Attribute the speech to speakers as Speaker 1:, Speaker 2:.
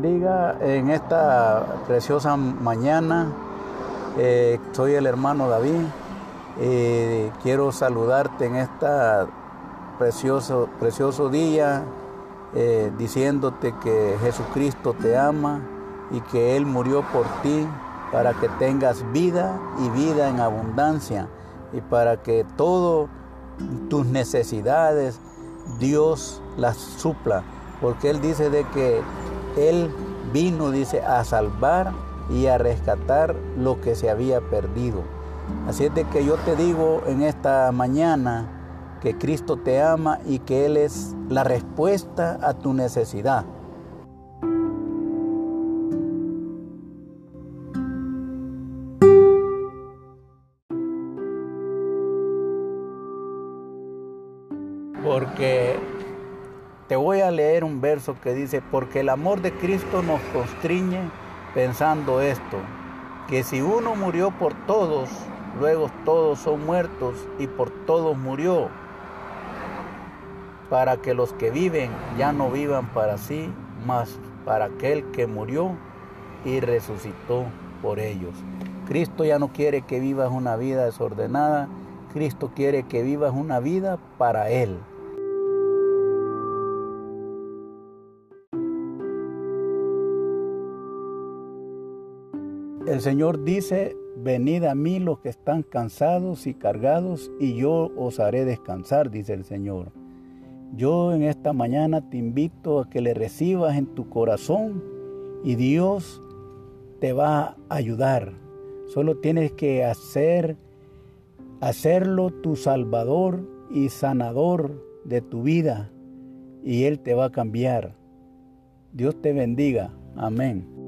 Speaker 1: bendiga en esta preciosa mañana. Eh, soy el hermano David. Eh, quiero saludarte en este precioso, precioso día, eh, diciéndote que Jesucristo te ama y que Él murió por ti para que tengas vida y vida en abundancia y para que todas tus necesidades Dios las supla, porque Él dice de que Él vino, dice, a salvar y a rescatar lo que se había perdido. Así es de que yo te digo en esta mañana que Cristo te ama y que Él es la respuesta a tu necesidad. Porque te voy a leer un verso que dice, porque el amor de Cristo nos constriñe pensando esto, que si uno murió por todos, luego todos son muertos y por todos murió, para que los que viven ya no vivan para sí, mas para aquel que murió y resucitó por ellos. Cristo ya no quiere que vivas una vida desordenada, Cristo quiere que vivas una vida para Él. El Señor dice, venid a mí los que están cansados y cargados, y yo os haré descansar, dice el Señor. Yo en esta mañana te invito a que le recibas en tu corazón y Dios te va a ayudar. Solo tienes que hacer hacerlo tu salvador y sanador de tu vida y él te va a cambiar. Dios te bendiga. Amén.